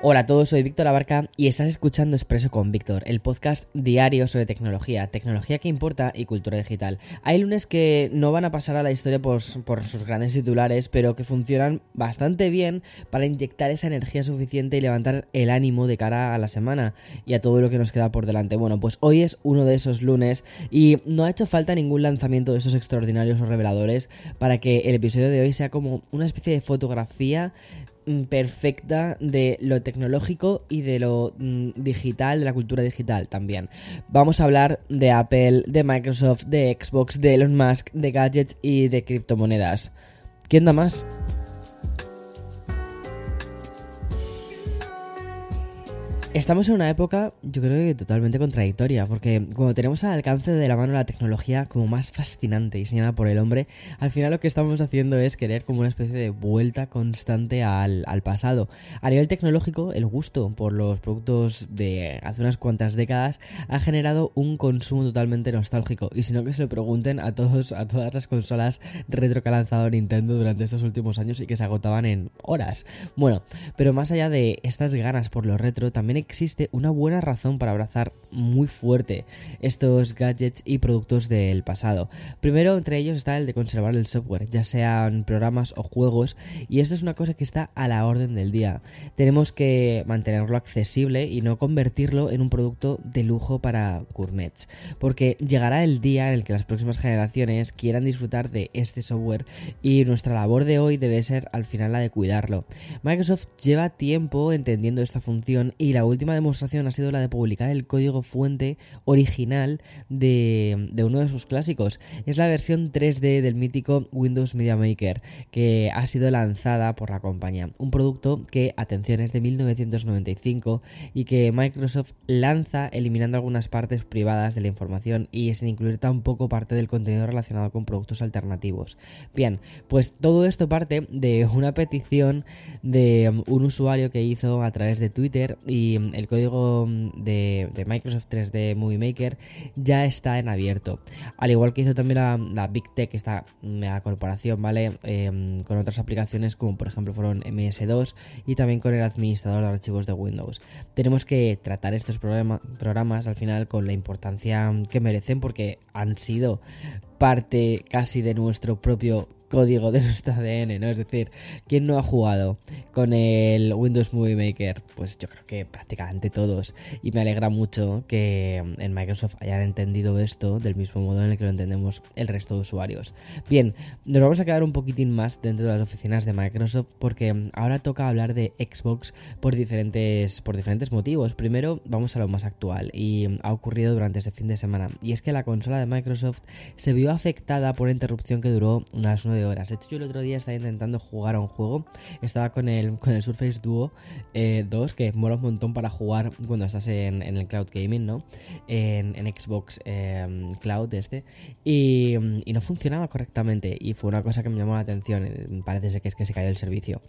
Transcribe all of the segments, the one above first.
Hola a todos, soy Víctor Abarca y estás escuchando Expreso con Víctor, el podcast diario sobre tecnología, tecnología que importa y cultura digital. Hay lunes que no van a pasar a la historia por, por, sus grandes titulares, pero que funcionan bastante bien para inyectar esa energía suficiente y levantar el ánimo de cara a la semana y a todo lo que nos queda por delante. Bueno, pues hoy es uno de esos lunes y no ha hecho falta ningún lanzamiento de esos extraordinarios o reveladores para que el episodio de hoy sea como una especie de fotografía perfecta de lo tecnológico y de lo mm, digital, de la cultura digital también. Vamos a hablar de Apple, de Microsoft, de Xbox, de Elon Musk, de gadgets y de criptomonedas. ¿Quién da más? Estamos en una época, yo creo que totalmente contradictoria, porque cuando tenemos al alcance de la mano la tecnología como más fascinante diseñada por el hombre, al final lo que estamos haciendo es querer como una especie de vuelta constante al, pasado. A nivel tecnológico, el gusto por los productos de hace unas cuantas décadas ha generado un consumo totalmente nostálgico, y si no que se lo pregunten a todos, a todas las consolas retro que ha lanzado Nintendo durante estos últimos años y que se agotaban en horas. Bueno, pero más allá de estas ganas por lo retro, también existe una buena razón para abrazar muy fuerte estos gadgets y productos del pasado. Primero entre ellos está el de conservar el software, ya sean programas o juegos, y esto es una cosa que está a la orden del día. Tenemos que mantenerlo accesible y no convertirlo en un producto de lujo para gourmets, porque llegará el día en el que las próximas generaciones quieran disfrutar de este software y nuestra labor de hoy debe ser al final la de cuidarlo. Microsoft lleva tiempo entendiendo esta función y la última demostración ha sido la de publicar el código fuente original de, uno de sus clásicos. Es la versión 3D del mítico Windows Media Maker que ha sido lanzada por la compañía. Un producto que, atención, es de 1995 y que Microsoft lanza eliminando algunas partes privadas de la información y sin incluir tampoco parte del contenido relacionado con productos alternativos. Bien, pues todo esto parte de una petición de un usuario que hizo a través de Twitter y el código mm, de, Microsoft 3D Movie Maker ya está en abierto. Al igual que hizo también la, Big Tech, esta mega corporación, ¿vale? Em, con otras aplicaciones como por ejemplo fueron MS2 y también con el administrador de archivos de Windows. Tenemos que tratar estos programas al final con la importancia que merecen porque han sido parte casi de nuestro propio código de nuestro ADN, ¿no? Es decir, ¿quién no ha jugado con el Windows Movie Maker? Pues yo creo que prácticamente todos. Y me alegra mucho que en Microsoft hayan entendido esto del mismo modo en el que lo entendemos el resto de usuarios. Bien, nos vamos a quedar un poquitín más dentro de las oficinas de Microsoft porque ahora toca hablar de Xbox por diferentes, por diferentes motivos. Primero, vamos a lo más actual y ha ocurrido durante este fin de semana. Y es que la consola de Microsoft se vio afectada por una interrupción que duró unas 9 horas. De hecho, yo el otro día estaba intentando jugar a un juego. Estaba con el, con el Surface Duo 2, eh, que mola un montón para jugar cuando estás en, el cloud gaming, ¿no? En, Xbox em, Cloud este. Y, no funcionaba correctamente. Y fue una cosa que me llamó la atención. Parece que es que se cayó el servicio.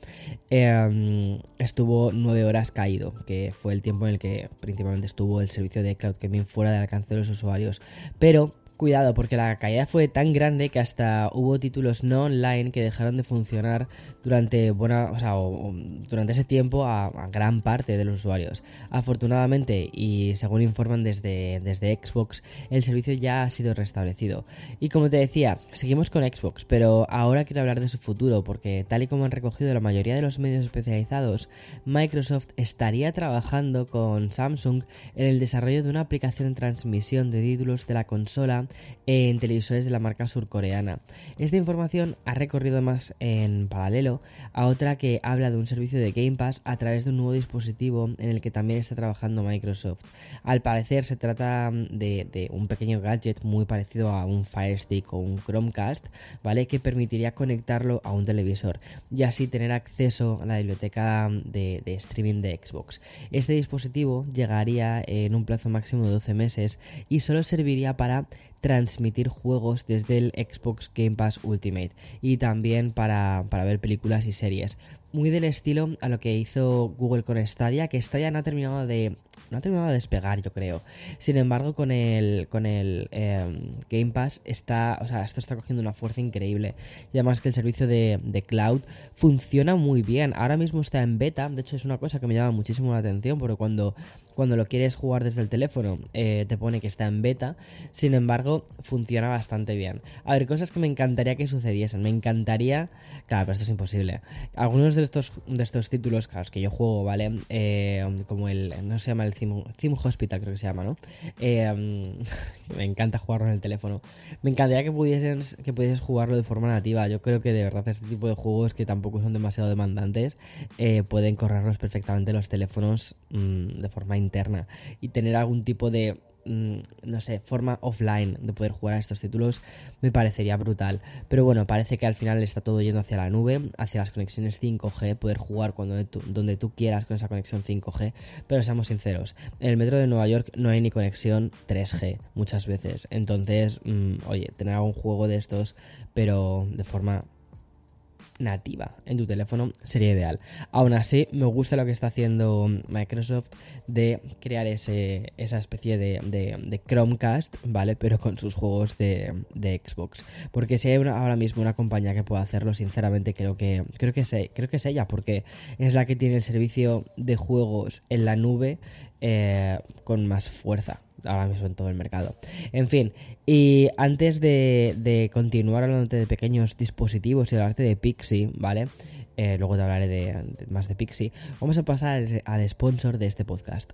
Em, estuvo 9 horas caído, que fue el tiempo en el que principalmente estuvo el servicio de cloud gaming fuera del alcance de los usuarios. Pero Cuidado, porque la caída fue tan grande que hasta hubo títulos no online que dejaron de funcionar durante buena, o sea, durante ese tiempo a, gran parte de los usuarios. Afortunadamente, y según informan desde, desde Xbox, el servicio ya ha sido restablecido. Y como te decía, seguimos con Xbox, pero ahora quiero hablar de su futuro, porque tal y como han recogido la mayoría de los medios especializados, Microsoft estaría trabajando con Samsung en el desarrollo de una aplicación de transmisión de títulos de la consola en televisores de la marca surcoreana. Esta información ha recorrido más en paralelo a otra que habla de un servicio de Game Pass a través de un nuevo dispositivo en el que también está trabajando Microsoft. Al parecer se trata de, un pequeño gadget muy parecido a un Fire Stick o un Chromecast, ¿vale? Que permitiría conectarlo a un televisor y así tener acceso a la biblioteca de, streaming de Xbox. Este dispositivo llegaría en un plazo máximo de 12 meses y solo serviría para transmitir juegos desde el Xbox Game Pass Ultimate y también para, para ver películas y series muy del estilo a lo que hizo Google con Stadia, que Stadia no ha terminado de no ha terminado de despegar, yo creo. Sin embargo, con el con el em, Game Pass está, o sea, esto está cogiendo una fuerza increíble. Y además que el servicio de, de, cloud funciona muy bien. Ahora mismo está en beta, de hecho es una cosa que me llama muchísimo la atención, porque cuando cuando lo quieres jugar desde el teléfono eh, te pone que está en beta. Sin embargo, funciona bastante bien. A ver, cosas que me encantaría que sucediesen. Me encantaría, claro, pero esto es imposible. Algunos de estos, de estos títulos, claro, que yo juego, ¿vale? Eh, como el, no se llama el Theme, Hospital, creo que se llama, ¿no? Eh, me encanta jugarlo en el teléfono. Me encantaría que pudieses, que pudieses jugarlo de forma nativa. Yo creo que de verdad este tipo de juegos que tampoco son demasiado demandantes eh, pueden correrlos perfectamente los teléfonos mm, de forma interna y tener algún tipo de no sé, forma offline de poder jugar a estos títulos me parecería brutal. Pero bueno, parece que al final está todo yendo hacia la nube, hacia las conexiones 5G, poder jugar cuando donde tú quieras con esa conexión 5G. Pero seamos sinceros, en el metro de Nueva York no hay ni conexión 3G muchas veces. Entonces, mm, oye, tener algún juego de estos, pero de forma nativa en tu teléfono sería ideal. Aún así, me gusta lo que está haciendo Microsoft de crear ese, esa especie de, Chromecast, ¿vale? Pero con sus juegos de, Xbox. Porque si hay ahora mismo una compañía que pueda hacerlo, sinceramente creo que, creo, que es, creo que es ella, porque es la que tiene el servicio de juegos en la nube eh, con más fuerza ahora mismo en todo el mercado. En fin, y antes de, continuar hablando de pequeños dispositivos y hablarte de Pixie, ¿vale? Eh, luego te hablaré de, más de Pixie. Vamos a pasar al sponsor de este podcast.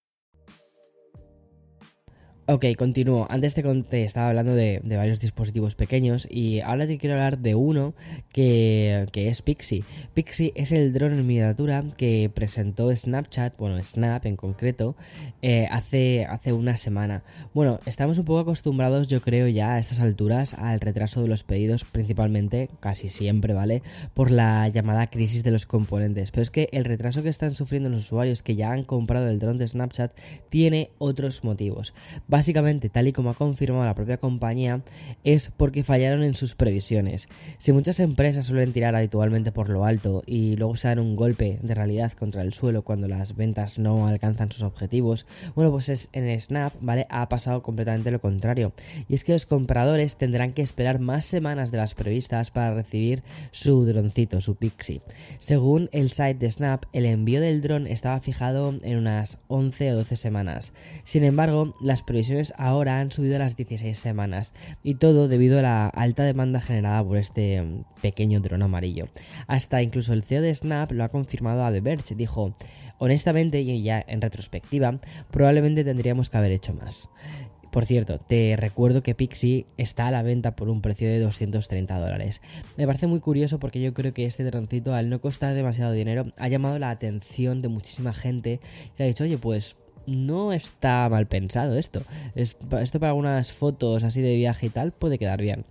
Ok, continúo. Antes te, estaba hablando de, varios dispositivos pequeños y ahora te quiero hablar de uno que, es Pixie. Pixie es el dron en miniatura que presentó Snapchat, bueno, Snap en concreto, eh, hace, hace una semana. Bueno, estamos un poco acostumbrados, yo creo, ya a estas alturas al retraso de los pedidos, principalmente, casi siempre, ¿vale? Por la llamada crisis de los componentes. Pero es que el retraso que están sufriendo los usuarios que ya han comprado el dron de Snapchat tiene otros motivos. Básicamente, tal y como ha confirmado la propia compañía, es porque fallaron en sus previsiones. Si muchas empresas suelen tirar habitualmente por lo alto y luego se dan un golpe de realidad contra el suelo cuando las ventas no alcanzan sus objetivos, bueno, pues es, en Snap, ¿vale? Ha pasado completamente lo contrario. Y es que los compradores tendrán que esperar más semanas de las previstas para recibir su droncito, su Pixie. Según el site de Snap, el envío del dron estaba fijado en unas 11 o 12 semanas. Sin embargo, las previsiones ahora han subido a las 16 semanas y todo debido a la alta demanda generada por este mm, pequeño dron amarillo. Hasta incluso el CEO de Snap lo ha confirmado a The Verge, dijo, honestamente y ya en retrospectiva, probablemente tendríamos que haber hecho más. Por cierto, te recuerdo que Pixie está a la venta por un precio de 230 dólares. Me parece muy curioso porque yo creo que este droncito, al no costar demasiado dinero, ha llamado la atención de muchísima gente y ha dicho, oye, pues no está mal pensado esto. esto para algunas fotos así de viaje y tal puede quedar bien.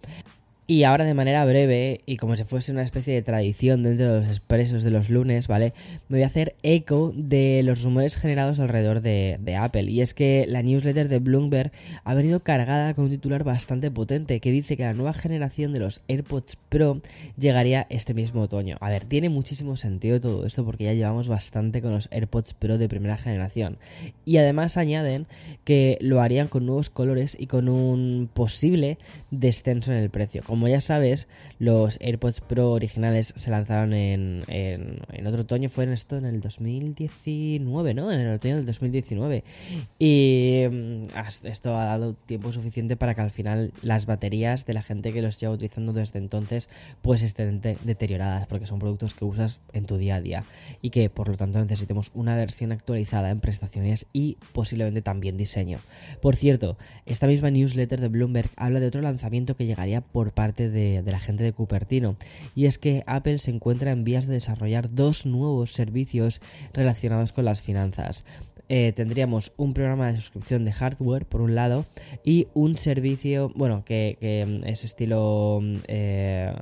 Y ahora de manera breve y como si fuese una especie de tradición dentro de los expresos de los lunes, ¿vale? Me voy a hacer eco de los rumores generados alrededor de, Apple. Y es que la newsletter de Bloomberg ha venido cargada con un titular bastante potente que dice que la nueva generación de los AirPods Pro llegaría este mismo otoño. A ver, tiene muchísimo sentido todo esto porque ya llevamos bastante con los AirPods Pro de primera generación. Y además añaden que lo harían con nuevos colores y con un posible descenso en el precio. Ya sabes, los AirPods Pro originales se lanzaron en, en, otro otoño, fue en esto en el 2019, ¿no? En el otoño del 2019. Y mm, esto ha dado tiempo suficiente para que al final las baterías de la gente que los lleva utilizando desde entonces pues estén deterioradas porque son productos que usas en tu día a día y que por lo tanto necesitemos una versión actualizada en prestaciones y posiblemente también diseño. Por cierto, esta misma newsletter de Bloomberg habla de otro lanzamiento que llegaría por parte de, la gente de Cupertino, y es que Apple se encuentra en vías de desarrollar dos nuevos servicios relacionados con las finanzas. Eh, tendríamos un programa de suscripción de hardware por un lado y un servicio, bueno, que, es estilo... Eh,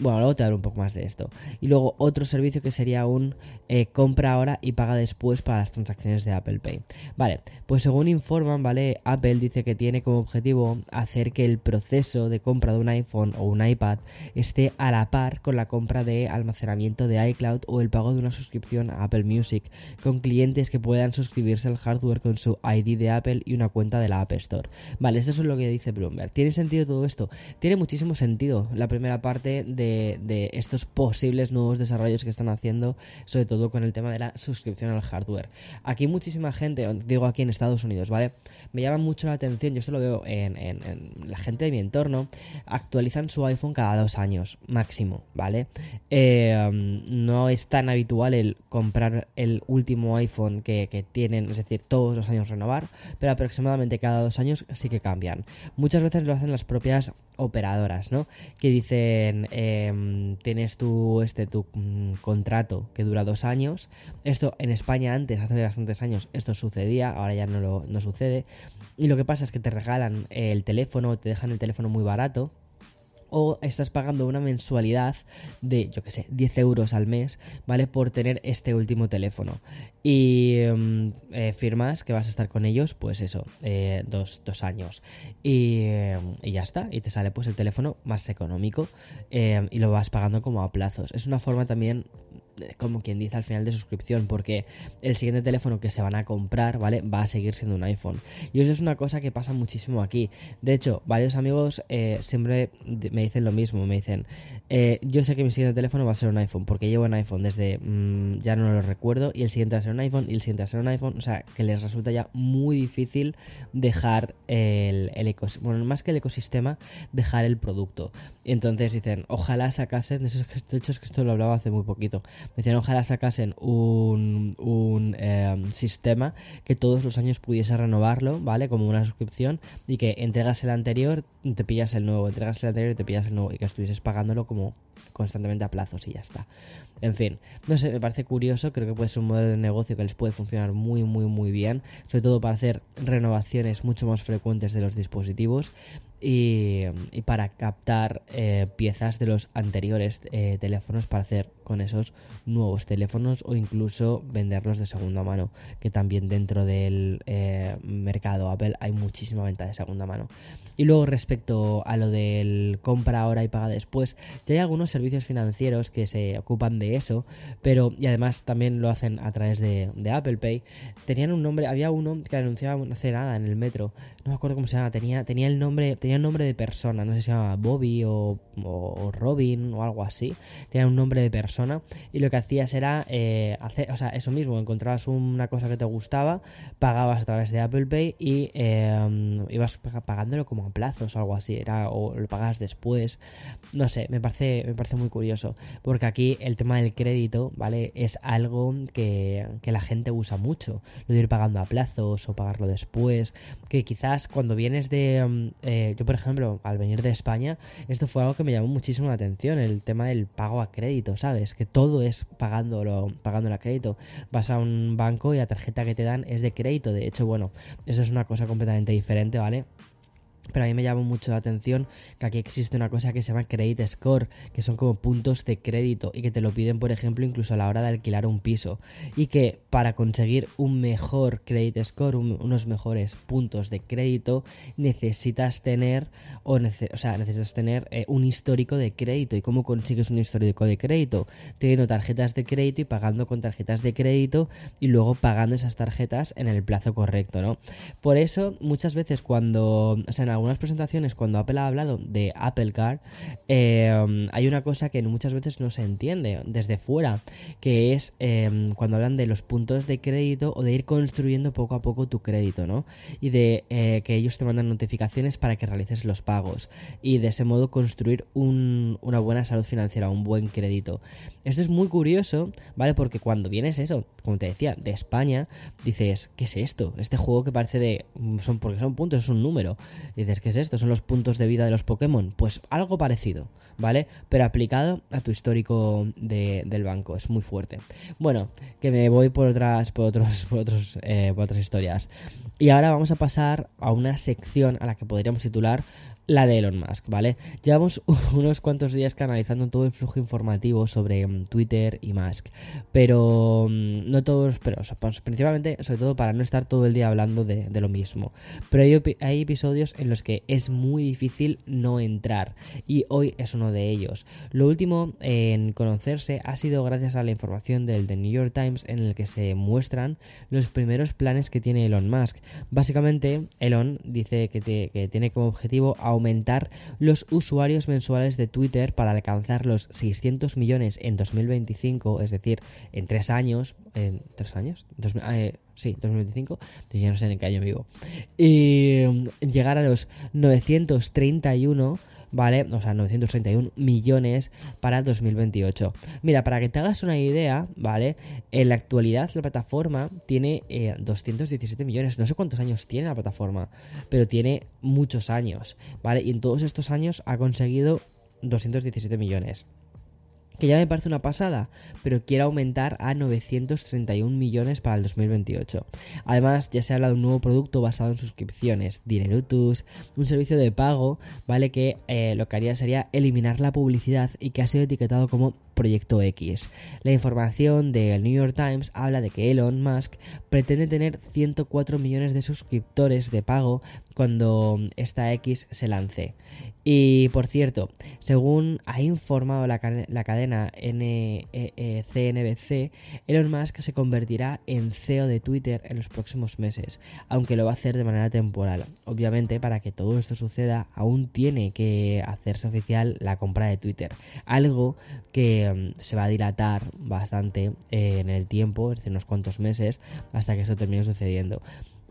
bueno, luego te hablo un poco más de esto. Y luego otro servicio que sería un eh, compra ahora y paga después para las transacciones de Apple Pay. Vale, pues según informan, ¿vale? Apple dice que tiene como objetivo hacer que el proceso de compra de un iPhone o un iPad esté a la par con la compra de almacenamiento de iCloud o el pago de una suscripción a Apple Music, con clientes que puedan suscribirse al hardware con su ID de Apple y una cuenta de la App Store. Vale, esto es lo que dice Bloomberg. ¿Tiene sentido todo esto? Tiene muchísimo sentido la primera parte de de, estos posibles nuevos desarrollos que están haciendo, sobre todo con el tema de la suscripción al hardware. Aquí muchísima gente, digo aquí en Estados Unidos, ¿vale? Me llama mucho la atención, yo esto lo veo en, la gente de mi entorno, actualizan su iPhone cada dos años, máximo, ¿vale? Um, no es tan habitual el comprar el último iPhone que, que tienen, es decir, todos los años renovar, pero aproximadamente cada dos años sí que cambian. Muchas veces lo hacen las propias operadoras, ¿no? Que dicen, em, tienes tu, este, tu mm, contrato que dura dos años. Esto en España antes, hace bastantes años, esto sucedía, ahora ya no, lo, no sucede. Y lo que pasa es que te regalan el teléfono, te dejan el teléfono muy barato o estás pagando una mensualidad de, yo que sé, 10 euros al mes, ¿vale? Por tener este último teléfono. Y em, eh, firmas que vas a estar con ellos, pues eso, eh, dos, años. Y, em, y, ya está, y te sale pues el teléfono más económico em, y lo vas pagando como a plazos. Es una forma también como quien dice al final de suscripción, porque el siguiente teléfono que se van a comprar, ¿vale? Va a seguir siendo un iPhone. Y eso es una cosa que pasa muchísimo aquí. De hecho, varios amigos eh, siempre me dicen lo mismo, me dicen, eh, yo sé que mi siguiente teléfono va a ser un iPhone, porque llevo un iPhone desde, mm, ya no lo recuerdo, y el siguiente va a ser un iPhone, y el siguiente va a ser un iPhone, o sea, que les resulta ya muy difícil dejar el, el ecosistema, bueno, más que el ecosistema, dejar el producto. Y entonces dicen, ojalá sacasen, de hecho es que esto lo hablaba hace muy poquito, me decían ojalá sacasen un, un em, sistema que todos los años pudiese renovarlo, ¿vale? Como una suscripción y que entregas el anterior, te pillas el nuevo, entregas el anterior y te pillas el nuevo y que estuvieses pagándolo como constantemente a plazos y ya está. En fin, no sé, me parece curioso, creo que puede ser un modelo de negocio que les puede funcionar muy, muy, muy bien, sobre todo para hacer renovaciones mucho más frecuentes de los dispositivos y, para captar eh, piezas de los anteriores eh, teléfonos para hacer con esos nuevos teléfonos o incluso venderlos de segunda mano, que también dentro del eh, mercado Apple hay muchísima venta de segunda mano. Y luego respecto a lo del compra ahora y paga después, ya hay algunos servicios financieros que se ocupan de eso, pero y además también lo hacen a través de, Apple Pay. Tenían un nombre, había uno que anunciaba no hace nada en el metro, no me acuerdo cómo se llama, tenía, tenía el nombre, tenía el nombre de persona, no sé si se llama Bobby o, Robin o algo así, tenía un nombre de persona y lo que hacías era eh, hacer, o sea, eso mismo, encontrabas una cosa que te gustaba, pagabas a través de Apple Pay y eh, ibas pagándolo como plazos o algo así, era, o lo pagas después, no sé, me parece, me parece muy curioso, porque aquí el tema del crédito, ¿vale? Es algo que, la gente usa mucho, lo de ir pagando a plazos o pagarlo después, que quizás cuando vienes de, eh, yo por ejemplo, al venir de España, esto fue algo que me llamó muchísimo la atención, el tema del pago a crédito, ¿sabes? Que todo es pagándolo, pagándolo a crédito. Vas a un banco y la tarjeta que te dan es de crédito, de hecho, bueno, eso es una cosa completamente diferente, ¿vale? Pero a mí me llama mucho la atención que aquí existe una cosa que se llama credit score, que son como puntos de crédito y que te lo piden, por ejemplo, incluso a la hora de alquilar un piso. Y que para conseguir un mejor credit score, unos mejores puntos de crédito, necesitas tener, o, sea, necesitas tener eh, un histórico de crédito. ¿Y cómo consigues un histórico de crédito? Teniendo tarjetas de crédito y pagando con tarjetas de crédito y luego pagando esas tarjetas en el plazo correcto, ¿no? Por eso, muchas veces cuando, o sea, en algunas presentaciones, cuando Apple ha hablado de Apple Card, eh, hay una cosa que muchas veces no se entiende desde fuera, que es eh, cuando hablan de los puntos de crédito o de ir construyendo poco a poco tu crédito, ¿no? Y de eh, que ellos te mandan notificaciones para que realices los pagos y de ese modo construir una buena salud financiera, un buen crédito. Esto es muy curioso, ¿vale? Porque cuando vienes eso, como te decía, de España, dices, ¿qué es esto? Este juego que parece de... son porque son puntos, es un número. Dices, ¿qué es esto? ¿Son los puntos de vida de los Pokémon? Pues algo parecido, ¿vale? Pero aplicado a tu histórico del banco. Es muy fuerte. Bueno, que me voy por otras, por otros, por otros, eh, por otras historias. Y ahora vamos a pasar a una sección a la que podríamos titular la de Elon Musk, ¿vale? Llevamos unos cuantos días canalizando todo el flujo informativo sobre mm, Twitter y Musk, pero mm, no todos, pero pues, principalmente, sobre todo para no estar todo el día hablando de, lo mismo. Pero hay, episodios en los que es muy difícil no entrar, y hoy es uno de ellos. Lo último en conocerse ha sido gracias a la información del The New York Times en el que se muestran los primeros planes que tiene Elon Musk. Básicamente, Elon dice que, que tiene como objetivo aumentar los usuarios mensuales de Twitter para alcanzar los 600 millones en 2025, es decir, en tres años, en tres años, ah, eh, sí, 2025, ya no sé en qué año vivo, y mm, llegar a los 931 ¿vale? O sea, 931 millones para 2028. Mira, para que te hagas una idea, ¿vale? En la actualidad la plataforma tiene 217 eh, millones. No sé cuántos años tiene la plataforma, pero tiene muchos años, ¿vale? Y en todos estos años ha conseguido 217 millones que ya me parece una pasada, pero quiere aumentar a 931 millones para el 2028. Además, ya se habla de un nuevo producto basado en suscripciones, Dinerutus, un servicio de pago, ¿vale? Que eh, lo que haría sería eliminar la publicidad y que ha sido etiquetado como Proyecto X. La información del New York Times habla de que Elon Musk pretende tener 104 millones de suscriptores de pago cuando esta X se lance. Y por cierto, según ha informado la, cadena CNBC, e Elon Musk se convertirá en CEO de Twitter en los próximos meses, aunque lo va a hacer de manera temporal. Obviamente, para que todo esto suceda, aún tiene que hacerse oficial la compra de Twitter, algo que mm, se va a dilatar bastante eh, en el tiempo, es decir, unos cuantos meses, hasta que esto termine sucediendo.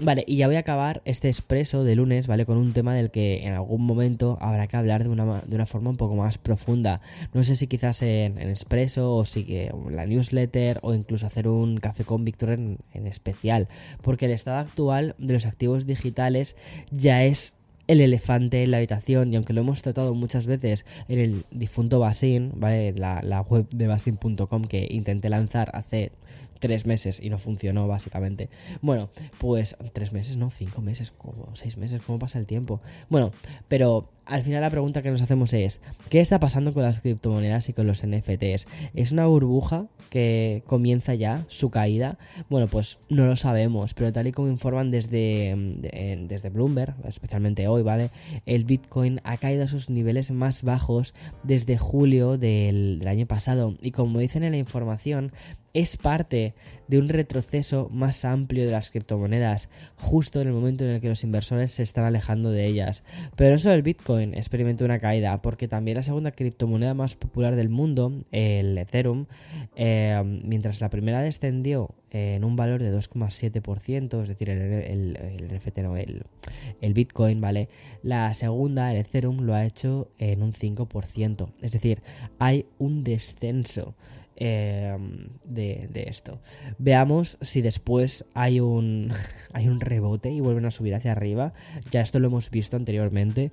Vale, y ya voy a acabar este expreso de lunes, ¿vale? Con un tema del que en algún momento habrá que hablar de una, de una forma un poco más profunda. No sé si quizás en, expreso o si en la newsletter o incluso hacer un café con Víctor en, en especial. Porque el estado actual de los activos digitales ya es el elefante en la habitación y aunque lo hemos tratado muchas veces en el difunto Basin, ¿vale? La, la web de basin.com que intenté lanzar hace tres meses y no funcionó básicamente. Bueno, pues tres meses, no, cinco meses, como seis meses, ¿cómo pasa el tiempo? Bueno, pero al final la pregunta que nos hacemos es, ¿qué está pasando con las criptomonedas y con los NFTs? ¿Es una burbuja que comienza ya su caída? Bueno, pues no lo sabemos, pero tal y como informan desde, desde Bloomberg, especialmente hoy, ¿vale? El Bitcoin ha caído a sus niveles más bajos desde julio del, del año pasado y como dicen en la información, es parte de un retroceso más amplio de las criptomonedas, justo en el momento en el que los inversores se están alejando de ellas. Pero solo el Bitcoin experimentó una caída, porque también la segunda criptomoneda más popular del mundo, el Ethereum, eh, mientras la primera descendió en un valor de 2,7%, es decir, el, el, NFT no, el, el, Bitcoin, ¿vale? La segunda, el Ethereum, lo ha hecho en un 5%. Es decir, hay un descenso Em, de, esto. Veamos si después hay un, hay un rebote y vuelven a subir hacia arriba. Ya esto lo hemos visto anteriormente.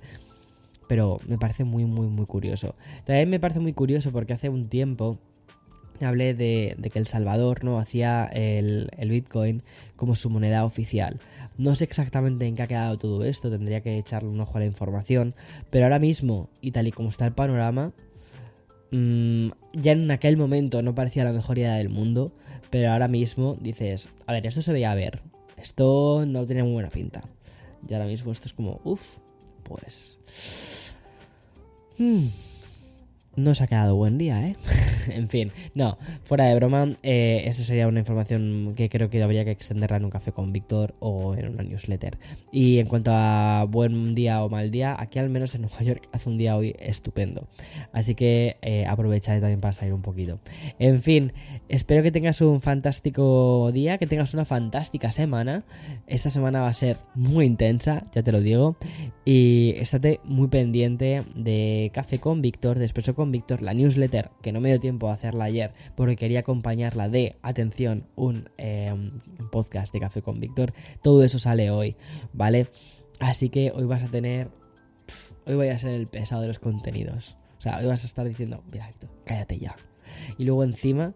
Pero me parece muy, muy, muy curioso. También me parece muy curioso porque hace un tiempo hablé de, que El Salvador no hacía el, el, Bitcoin como su moneda oficial. No sé exactamente en qué ha quedado todo esto, tendría que echarle un ojo a la información, pero ahora mismo, y tal y como está el panorama, mmm, ya en aquel momento no parecía la mejor idea del mundo, pero ahora mismo dices, a ver, esto se veía a ver, esto no tiene muy buena pinta. Y ahora mismo esto es como, uff, pues... Hmm, no se ha quedado buen día, ¿eh? en fin, no, fuera de broma, eh, esa sería una información que creo que habría que extenderla en un café con Víctor o en una newsletter. Y en cuanto a buen día o mal día, aquí al menos en Nueva York hace un día hoy estupendo. Así que eh, aprovecharé también para salir un poquito. En fin, espero que tengas un fantástico día, que tengas una fantástica semana. Esta semana va a ser muy intensa, ya te lo digo. Y estate muy pendiente de Café con Víctor, de Espresso con Víctor, la newsletter, que no me dio tiempo a hacerla ayer porque quería acompañarla de, atención, un em, podcast de Café con Víctor. Todo eso sale hoy, ¿vale? Así que hoy vas a tener... Hoy voy a ser el pesado de los contenidos. O sea, hoy vas a estar diciendo, mira, Víctor, cállate ya. Y luego encima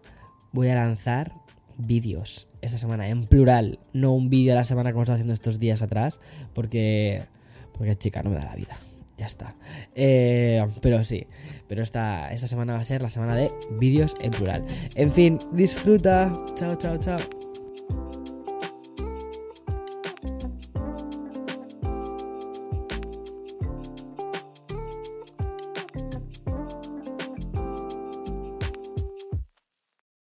voy a lanzar vídeos esta semana en plural, no un vídeo a la semana como estaba haciendo estos días atrás, porque porque chica no me da la vida ya está. Eh, pero sí, pero esta, esta semana va a ser la semana de vídeos en plural. En fin, disfruta. Chao, chao, chao.